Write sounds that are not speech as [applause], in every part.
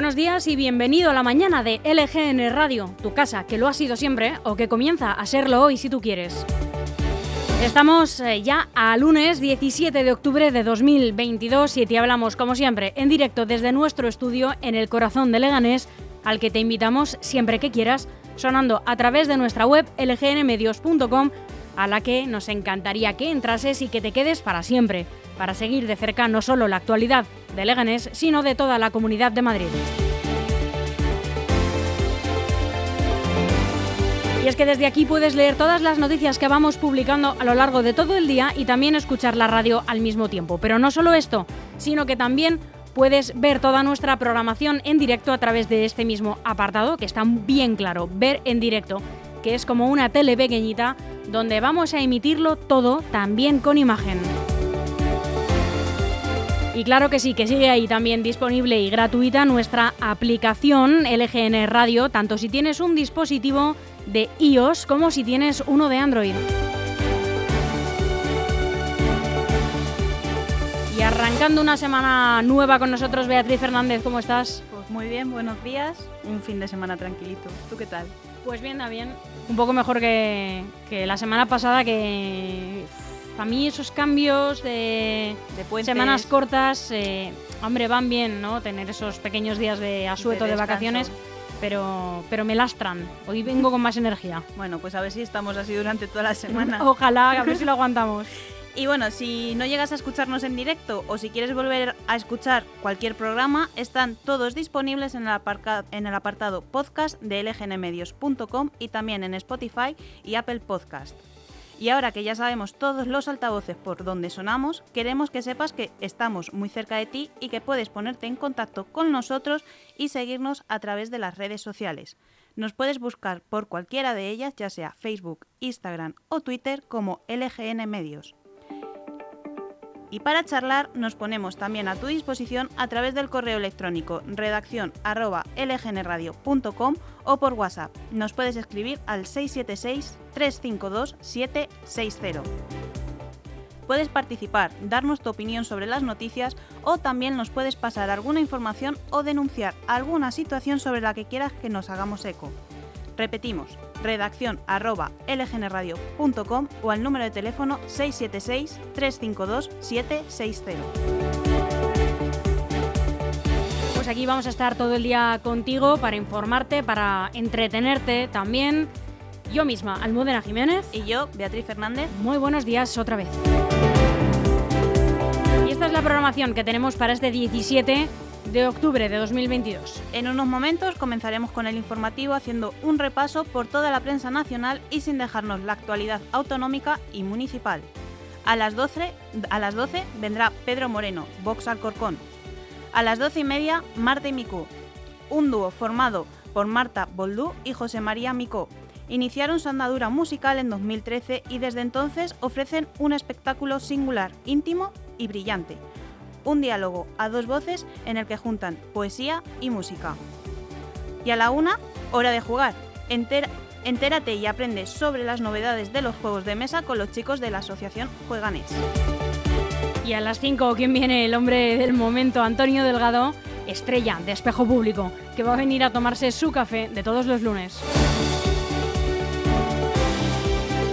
Buenos días y bienvenido a la mañana de LGN Radio, tu casa, que lo ha sido siempre o que comienza a serlo hoy si tú quieres. Estamos eh, ya a lunes 17 de octubre de 2022 y te hablamos, como siempre, en directo desde nuestro estudio en el corazón de Leganés, al que te invitamos siempre que quieras, sonando a través de nuestra web lgnmedios.com, a la que nos encantaría que entrases y que te quedes para siempre, para seguir de cerca no solo la actualidad de Leganés, sino de toda la comunidad de Madrid. Y es que desde aquí puedes leer todas las noticias que vamos publicando a lo largo de todo el día y también escuchar la radio al mismo tiempo. Pero no solo esto, sino que también puedes ver toda nuestra programación en directo a través de este mismo apartado, que está bien claro, ver en directo, que es como una tele pequeñita donde vamos a emitirlo todo también con imagen. Y claro que sí, que sigue ahí también disponible y gratuita nuestra aplicación LGN Radio, tanto si tienes un dispositivo de iOS como si tienes uno de Android. Y arrancando una semana nueva con nosotros, Beatriz Fernández, ¿cómo estás? Pues muy bien, buenos días. Un fin de semana tranquilito. ¿Tú qué tal? Pues bien, bien. Un poco mejor que, que la semana pasada que a mí esos cambios de, semanas cortas, eh, hombre, van bien, ¿no? Tener esos pequeños días de asueto de, vacaciones, pero, pero me lastran. Hoy vengo con más energía. Bueno, pues a ver si estamos así durante toda la semana. [laughs] Ojalá, a ver si lo [laughs] aguantamos. Y bueno, si no llegas a escucharnos en directo o si quieres volver a escuchar cualquier programa, están todos disponibles en el, en el apartado podcast de lgnmedios.com y también en Spotify y Apple Podcast. Y ahora que ya sabemos todos los altavoces por donde sonamos, queremos que sepas que estamos muy cerca de ti y que puedes ponerte en contacto con nosotros y seguirnos a través de las redes sociales. Nos puedes buscar por cualquiera de ellas, ya sea Facebook, Instagram o Twitter como LGN Medios. Y para charlar nos ponemos también a tu disposición a través del correo electrónico redacción lgnradio.com o por WhatsApp. Nos puedes escribir al 676-352-760. Puedes participar, darnos tu opinión sobre las noticias o también nos puedes pasar alguna información o denunciar alguna situación sobre la que quieras que nos hagamos eco. Repetimos, redacción arroba lgnradio.com o al número de teléfono 676-352-760. Pues aquí vamos a estar todo el día contigo para informarte, para entretenerte también. Yo misma, Almudena Jiménez. Y yo, Beatriz Fernández. Muy buenos días otra vez. Y esta es la programación que tenemos para este 17 de octubre de 2022. En unos momentos comenzaremos con el informativo haciendo un repaso por toda la prensa nacional y sin dejarnos la actualidad autonómica y municipal. A las 12, a las 12 vendrá Pedro Moreno, Vox Alcorcón. A las 12 y media, Marta y Micó, un dúo formado por Marta Boldú y José María Micó. Iniciaron su andadura musical en 2013 y desde entonces ofrecen un espectáculo singular, íntimo y brillante un diálogo a dos voces en el que juntan poesía y música. Y a la una, hora de jugar. entérate y aprende sobre las novedades de los juegos de mesa con los chicos de la asociación Jueganés. Y a las 5, ¿quién viene? El hombre del momento, Antonio Delgado, estrella de espejo público, que va a venir a tomarse su café de todos los lunes.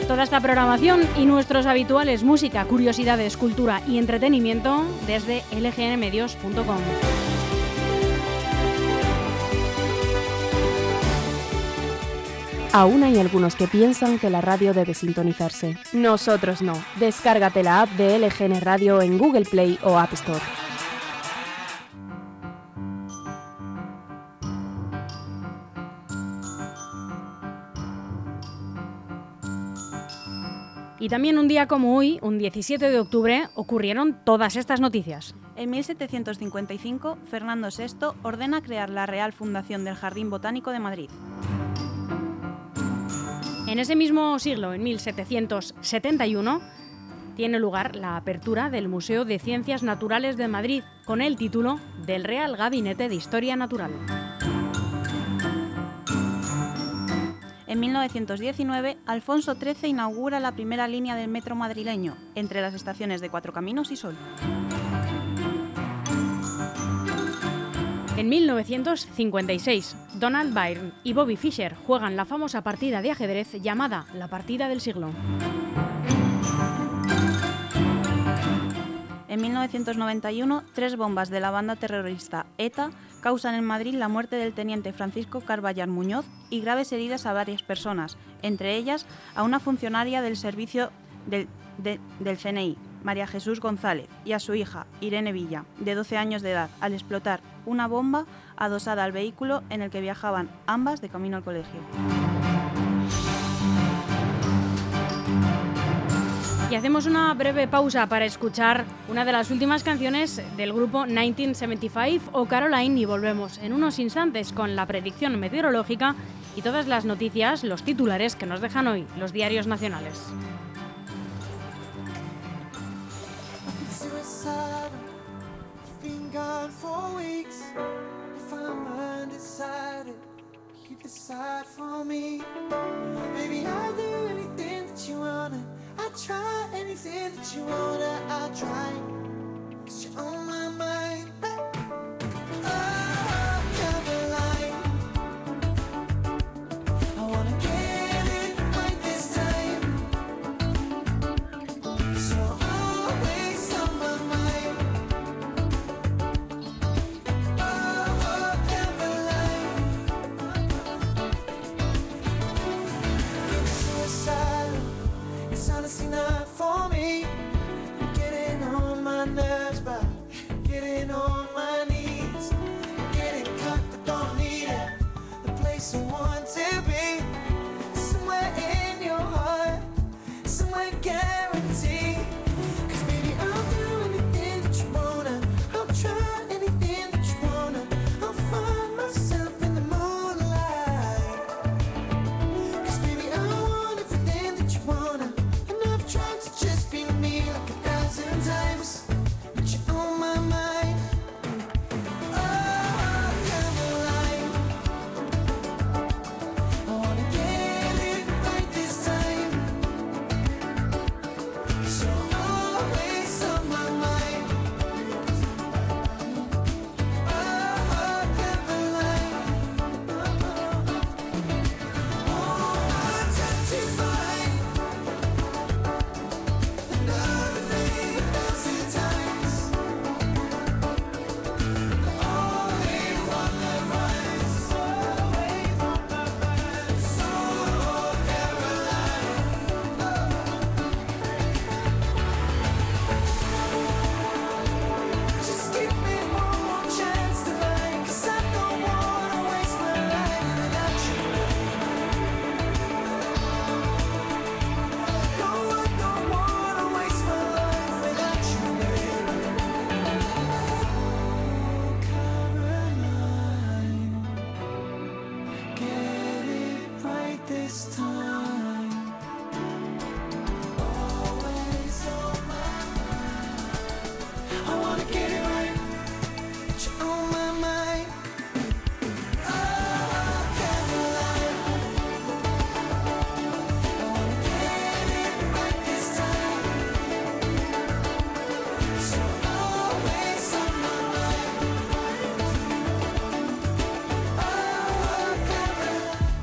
Toda esta programación y nuestros habituales música, curiosidades, cultura y entretenimiento desde lgnmedios.com. Aún hay algunos que piensan que la radio debe sintonizarse. Nosotros no. Descárgate la app de LGN Radio en Google Play o App Store. Y también un día como hoy, un 17 de octubre, ocurrieron todas estas noticias. En 1755, Fernando VI ordena crear la Real Fundación del Jardín Botánico de Madrid. En ese mismo siglo, en 1771, tiene lugar la apertura del Museo de Ciencias Naturales de Madrid con el título del Real Gabinete de Historia Natural. En 1919, Alfonso XIII inaugura la primera línea del metro madrileño, entre las estaciones de Cuatro Caminos y Sol. En 1956, Donald Byrne y Bobby Fischer juegan la famosa partida de ajedrez llamada la partida del siglo. En 1991, tres bombas de la banda terrorista ETA causan en Madrid la muerte del teniente Francisco Carballar Muñoz y graves heridas a varias personas, entre ellas a una funcionaria del servicio del, del CNI, María Jesús González, y a su hija, Irene Villa, de 12 años de edad, al explotar una bomba adosada al vehículo en el que viajaban ambas de camino al colegio. Y hacemos una breve pausa para escuchar una de las últimas canciones del grupo 1975 o Caroline y volvemos en unos instantes con la predicción meteorológica y todas las noticias, los titulares que nos dejan hoy los diarios nacionales. Try anything that you wanna, I'll try. Sinai.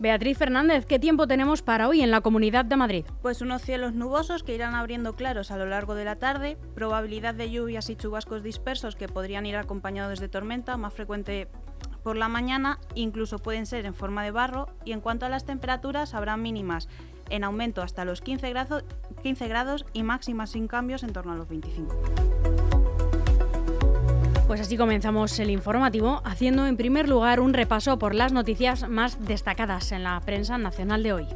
Beatriz Fernández, ¿qué tiempo tenemos para hoy en la Comunidad de Madrid? Pues unos cielos nubosos que irán abriendo claros a lo largo de la tarde, probabilidad de lluvias y chubascos dispersos que podrían ir acompañados de tormenta, más frecuente por la mañana, incluso pueden ser en forma de barro, y en cuanto a las temperaturas habrá mínimas en aumento hasta los 15 grados, 15 grados y máximas sin cambios en torno a los 25. Pues así comenzamos el informativo, haciendo en primer lugar un repaso por las noticias más destacadas en la prensa nacional de hoy.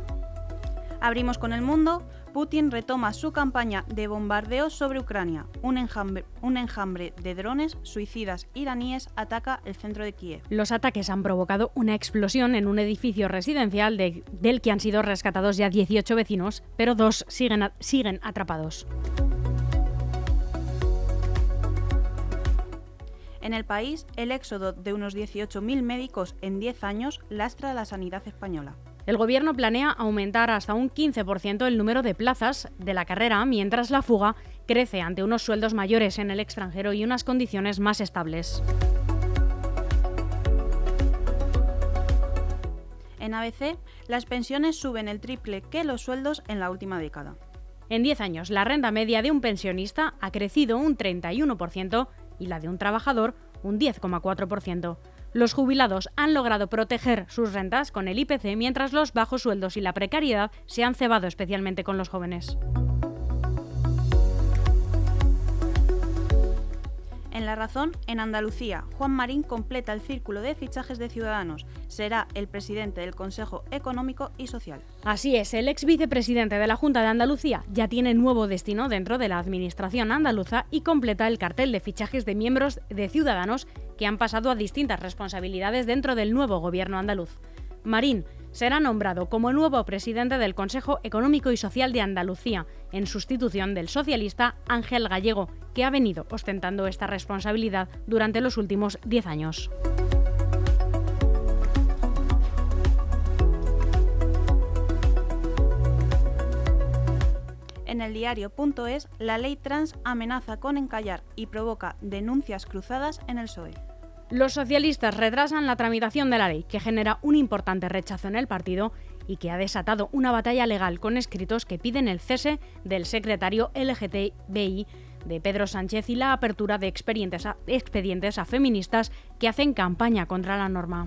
Abrimos con el mundo. Putin retoma su campaña de bombardeo sobre Ucrania. Un enjambre, un enjambre, de drones suicidas iraníes ataca el centro de Kiev. Los ataques han provocado una explosión en un edificio residencial del que han sido rescatados ya 18 vecinos, pero dos siguen, siguen atrapados. En el país, el éxodo de unos 18.000 médicos en 10 años lastra la sanidad española. El Gobierno planea aumentar hasta un 15% el número de plazas de la carrera, mientras la fuga crece ante unos sueldos mayores en el extranjero y unas condiciones más estables. En ABC, las pensiones suben el triple que los sueldos en la última década. En 10 años, la renta media de un pensionista ha crecido un 31% y la de un trabajador un 10,4%. Los jubilados han logrado proteger sus rentas con el IPC mientras los bajos sueldos y la precariedad se han cebado especialmente con los jóvenes. Razón, en Andalucía, Juan Marín completa el círculo de fichajes de Ciudadanos. Será el presidente del Consejo Económico y Social. Así es, el ex vicepresidente de la Junta de Andalucía ya tiene nuevo destino dentro de la administración andaluza y completa el cartel de fichajes de miembros de Ciudadanos que han pasado a distintas responsabilidades dentro del nuevo gobierno andaluz. Marín será nombrado como nuevo presidente del Consejo Económico y Social de Andalucía, en sustitución del socialista Ángel Gallego, que ha venido ostentando esta responsabilidad durante los últimos diez años. En el diario.es, la ley trans amenaza con encallar y provoca denuncias cruzadas en el PSOE. Los socialistas retrasan la tramitación de la ley, que genera un importante rechazo en el partido y que ha desatado una batalla legal con escritos que piden el cese del secretario LGTBI de Pedro Sánchez y la apertura de expedientes a, expedientes a feministas que hacen campaña contra la norma.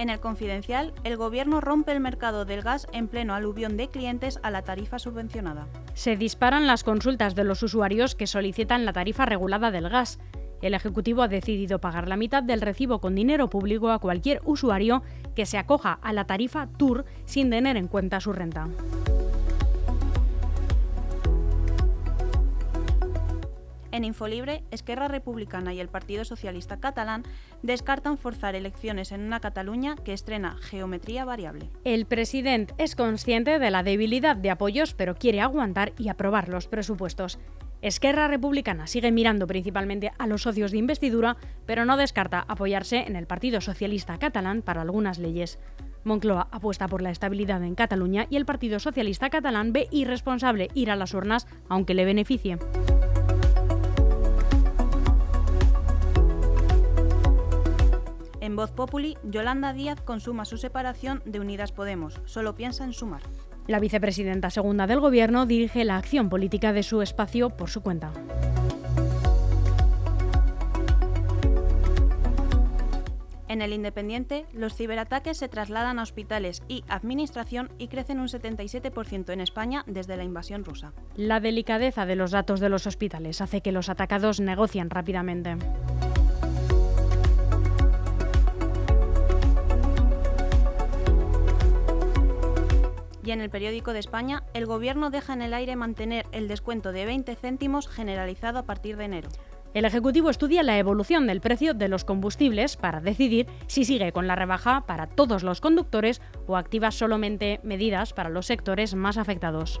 En el confidencial, el gobierno rompe el mercado del gas en pleno aluvión de clientes a la tarifa subvencionada. Se disparan las consultas de los usuarios que solicitan la tarifa regulada del gas. El Ejecutivo ha decidido pagar la mitad del recibo con dinero público a cualquier usuario que se acoja a la tarifa TUR sin tener en cuenta su renta. En Infolibre, Esquerra Republicana y el Partido Socialista Catalán descartan forzar elecciones en una Cataluña que estrena geometría variable. El presidente es consciente de la debilidad de apoyos, pero quiere aguantar y aprobar los presupuestos. Esquerra Republicana sigue mirando principalmente a los socios de investidura, pero no descarta apoyarse en el Partido Socialista Catalán para algunas leyes. Moncloa apuesta por la estabilidad en Cataluña y el Partido Socialista Catalán ve irresponsable ir a las urnas aunque le beneficie. Voz Populi, Yolanda Díaz consuma su separación de Unidas Podemos. Solo piensa en sumar. La vicepresidenta segunda del Gobierno dirige la acción política de su espacio por su cuenta. En el Independiente, los ciberataques se trasladan a hospitales y administración y crecen un 77% en España desde la invasión rusa. La delicadeza de los datos de los hospitales hace que los atacados negocien rápidamente. Y en el periódico de España, el Gobierno deja en el aire mantener el descuento de 20 céntimos generalizado a partir de enero. El Ejecutivo estudia la evolución del precio de los combustibles para decidir si sigue con la rebaja para todos los conductores o activa solamente medidas para los sectores más afectados.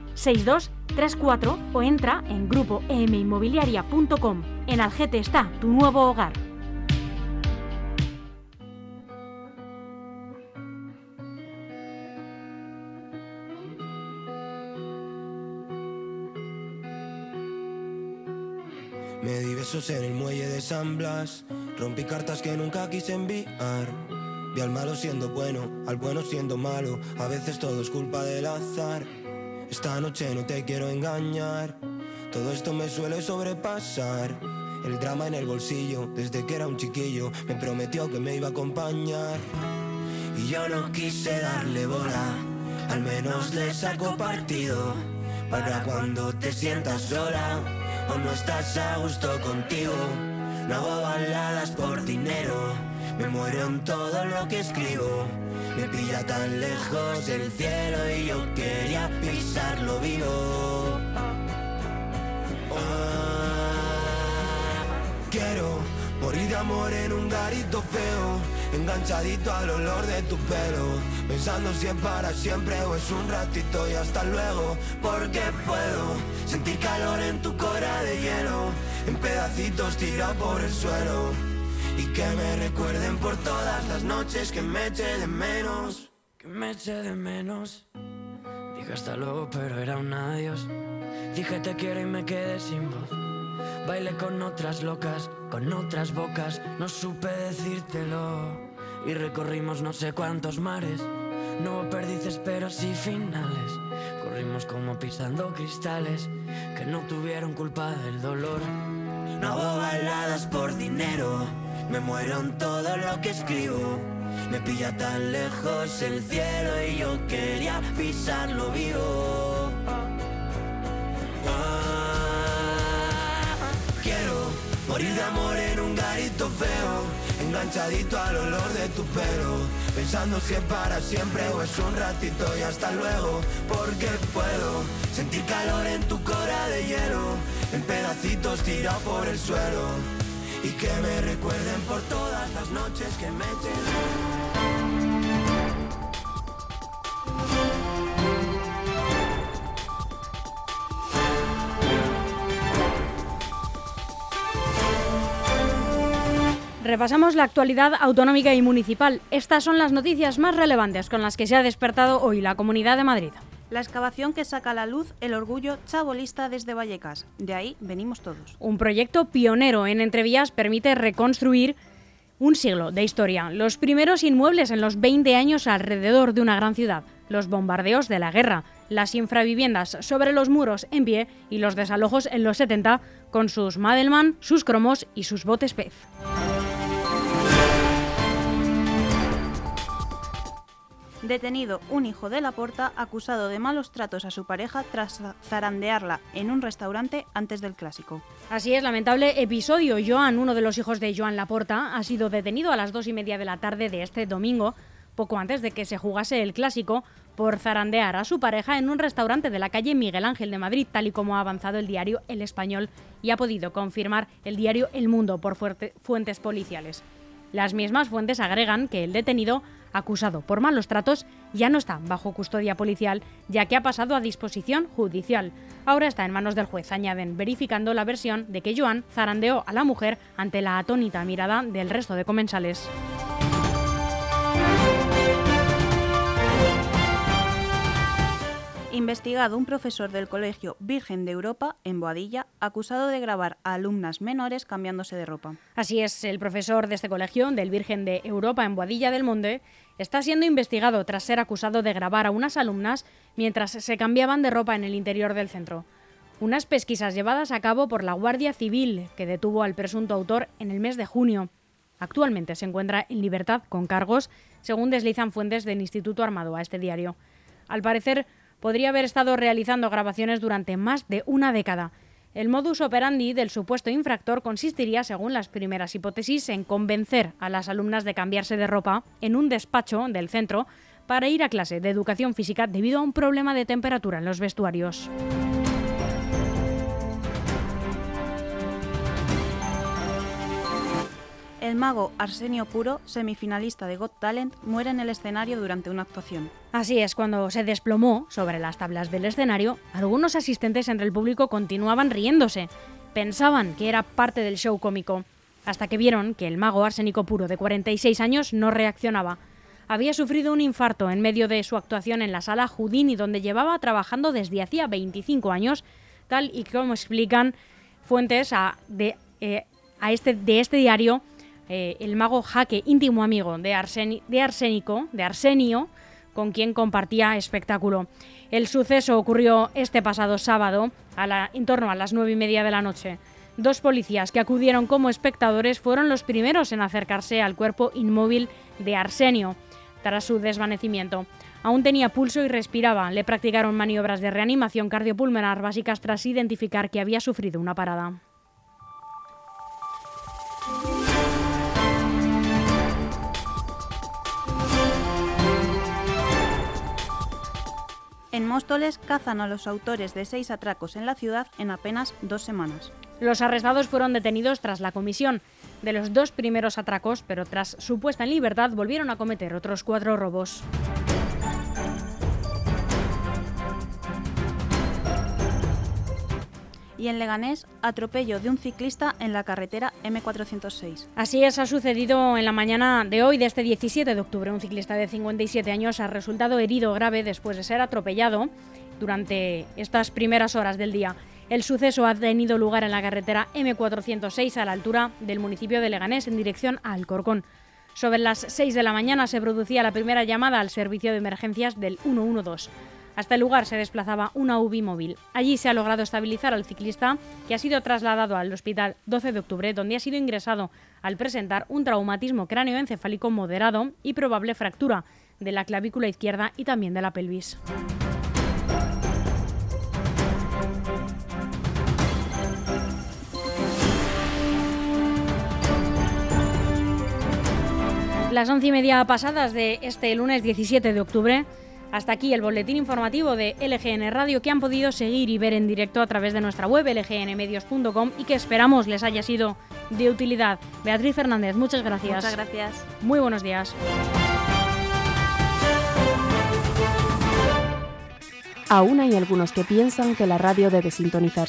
6234 o entra en grupo grupoeminmobiliaria.com. En Algete está tu nuevo hogar. Me di besos en el muelle de San Blas, rompí cartas que nunca quise enviar. Vi al malo siendo bueno, al bueno siendo malo, a veces todo es culpa del azar. Esta noche no te quiero engañar, todo esto me suele sobrepasar. El drama en el bolsillo, desde que era un chiquillo, me prometió que me iba a acompañar. Y yo no quise darle bola, al menos le saco partido. Para cuando te sientas sola o no estás a gusto contigo. No hago baladas por dinero, me muero en todo lo que escribo. Me pilla tan lejos el cielo y yo quería pisarlo vivo. Ah, quiero morir de amor en un garito feo, enganchadito al olor de tu pelo, pensando si es para siempre o es un ratito y hasta luego, porque puedo sentir calor en tu cora de hielo, en pedacitos tirado por el suelo, y que me recuerden por todas las noches que me eche de menos, que me eche de menos. Dije hasta luego, pero era un adiós. Dije te quiero y me quedé sin voz. Bailé con otras locas, con otras bocas, no supe decírtelo. Y recorrimos no sé cuántos mares, no hubo perdices pero sí finales. Corrimos como pisando cristales que no tuvieron culpa del dolor. No hago baladas por dinero, me muero en todo lo que escribo. Me pilla tan lejos el cielo y yo quería pisarlo vivo. Ah, quiero morir de amor en un garito feo, enganchadito al olor de tu pelo, pensando si es para siempre o es un ratito y hasta luego, porque puedo sentir calor en tu cora de hielo, en pedacitos tirado por el suelo, y que me recuerden por todas las noches que me echen. Repasamos la actualidad autonómica y municipal. Estas son las noticias más relevantes con las que se ha despertado hoy la Comunidad de Madrid. La excavación que saca a la luz el orgullo chabolista desde Vallecas. De ahí venimos todos. Un proyecto pionero en Entrevías permite reconstruir un siglo de historia, los primeros inmuebles en los 20 años alrededor de una gran ciudad, los bombardeos de la guerra, las infraviviendas sobre los muros en pie y los desalojos en los 70 con sus Madelman, sus cromos y sus botes pez. Detenido un hijo de la porta acusado de malos tratos a su pareja tras zarandearla en un restaurante antes del clásico. Así es, lamentable episodio. Joan, uno de los hijos de Joan Laporta, ha sido detenido a las dos y media de la tarde de este domingo, poco antes de que se jugase el clásico, por zarandear a su pareja en un restaurante de la calle Miguel Ángel de Madrid, tal y como ha avanzado el diario El Español y ha podido confirmar el diario El Mundo por fuentes policiales. Las mismas fuentes agregan que el detenido, acusado por malos tratos, ya no está bajo custodia policial, ya que ha pasado a disposición judicial. Ahora está en manos del juez, añaden, verificando la versión de que Joan zarandeó a la mujer ante la atónita mirada del resto de comensales. Investigado un profesor del Colegio Virgen de Europa en Boadilla, acusado de grabar a alumnas menores cambiándose de ropa. Así es, el profesor de este colegio, del Virgen de Europa en Boadilla del Monte, está siendo investigado tras ser acusado de grabar a unas alumnas mientras se cambiaban de ropa en el interior del centro. Unas pesquisas llevadas a cabo por la Guardia Civil, que detuvo al presunto autor en el mes de junio. Actualmente se encuentra en libertad con cargos, según deslizan fuentes del Instituto Armado a este diario. Al parecer, podría haber estado realizando grabaciones durante más de una década. El modus operandi del supuesto infractor consistiría, según las primeras hipótesis, en convencer a las alumnas de cambiarse de ropa en un despacho del centro para ir a clase de educación física debido a un problema de temperatura en los vestuarios. El mago Arsenio Puro, semifinalista de Got Talent, muere en el escenario durante una actuación. Así es, cuando se desplomó sobre las tablas del escenario, algunos asistentes entre el público continuaban riéndose. Pensaban que era parte del show cómico, hasta que vieron que el mago arsénico puro de 46 años no reaccionaba. Había sufrido un infarto en medio de su actuación en la sala Houdini, donde llevaba trabajando desde hacía 25 años, tal y como explican fuentes a, eh, este, de este diario, eh, el mago Jaque, íntimo amigo de, Arsénico, de Arsenio, con quien compartía espectáculo. El suceso ocurrió este pasado sábado, en torno a las nueve y media de la noche. Dos policías que acudieron como espectadores fueron los primeros en acercarse al cuerpo inmóvil de Arsenio tras su desvanecimiento. Aún tenía pulso y respiraba. Le practicaron maniobras de reanimación cardiopulmonar básicas tras identificar que había sufrido una parada. En Móstoles cazan a los autores de seis atracos en la ciudad en apenas dos semanas. Los arrestados fueron detenidos tras la comisión de los dos primeros atracos, pero tras su puesta en libertad volvieron a cometer otros cuatro robos. Y en Leganés atropello de un ciclista en la carretera M406. Así es, ha sucedido en la mañana de hoy, de este 17 de octubre. Un ciclista de 57 años ha resultado herido grave después de ser atropellado durante estas primeras horas del día. El suceso ha tenido lugar en la carretera M406 a la altura del municipio de Leganés en dirección a Alcorcón. Sobre las 6 de la mañana se producía la primera llamada al servicio de emergencias del 112. Hasta el lugar se desplazaba una UBI móvil. Allí se ha logrado estabilizar al ciclista, que ha sido trasladado al hospital 12 de octubre, donde ha sido ingresado al presentar un traumatismo cráneoencefálico moderado y probable fractura de la clavícula izquierda y también de la pelvis. Las once y media pasadas de este lunes 17 de octubre hasta aquí el boletín informativo de LGN Radio que han podido seguir y ver en directo a través de nuestra web lgnmedios.com y que esperamos les haya sido de utilidad. Beatriz Fernández, muchas gracias. Muchas gracias. Muy buenos días. Aún hay algunos que piensan que la radio debe sintonizarse.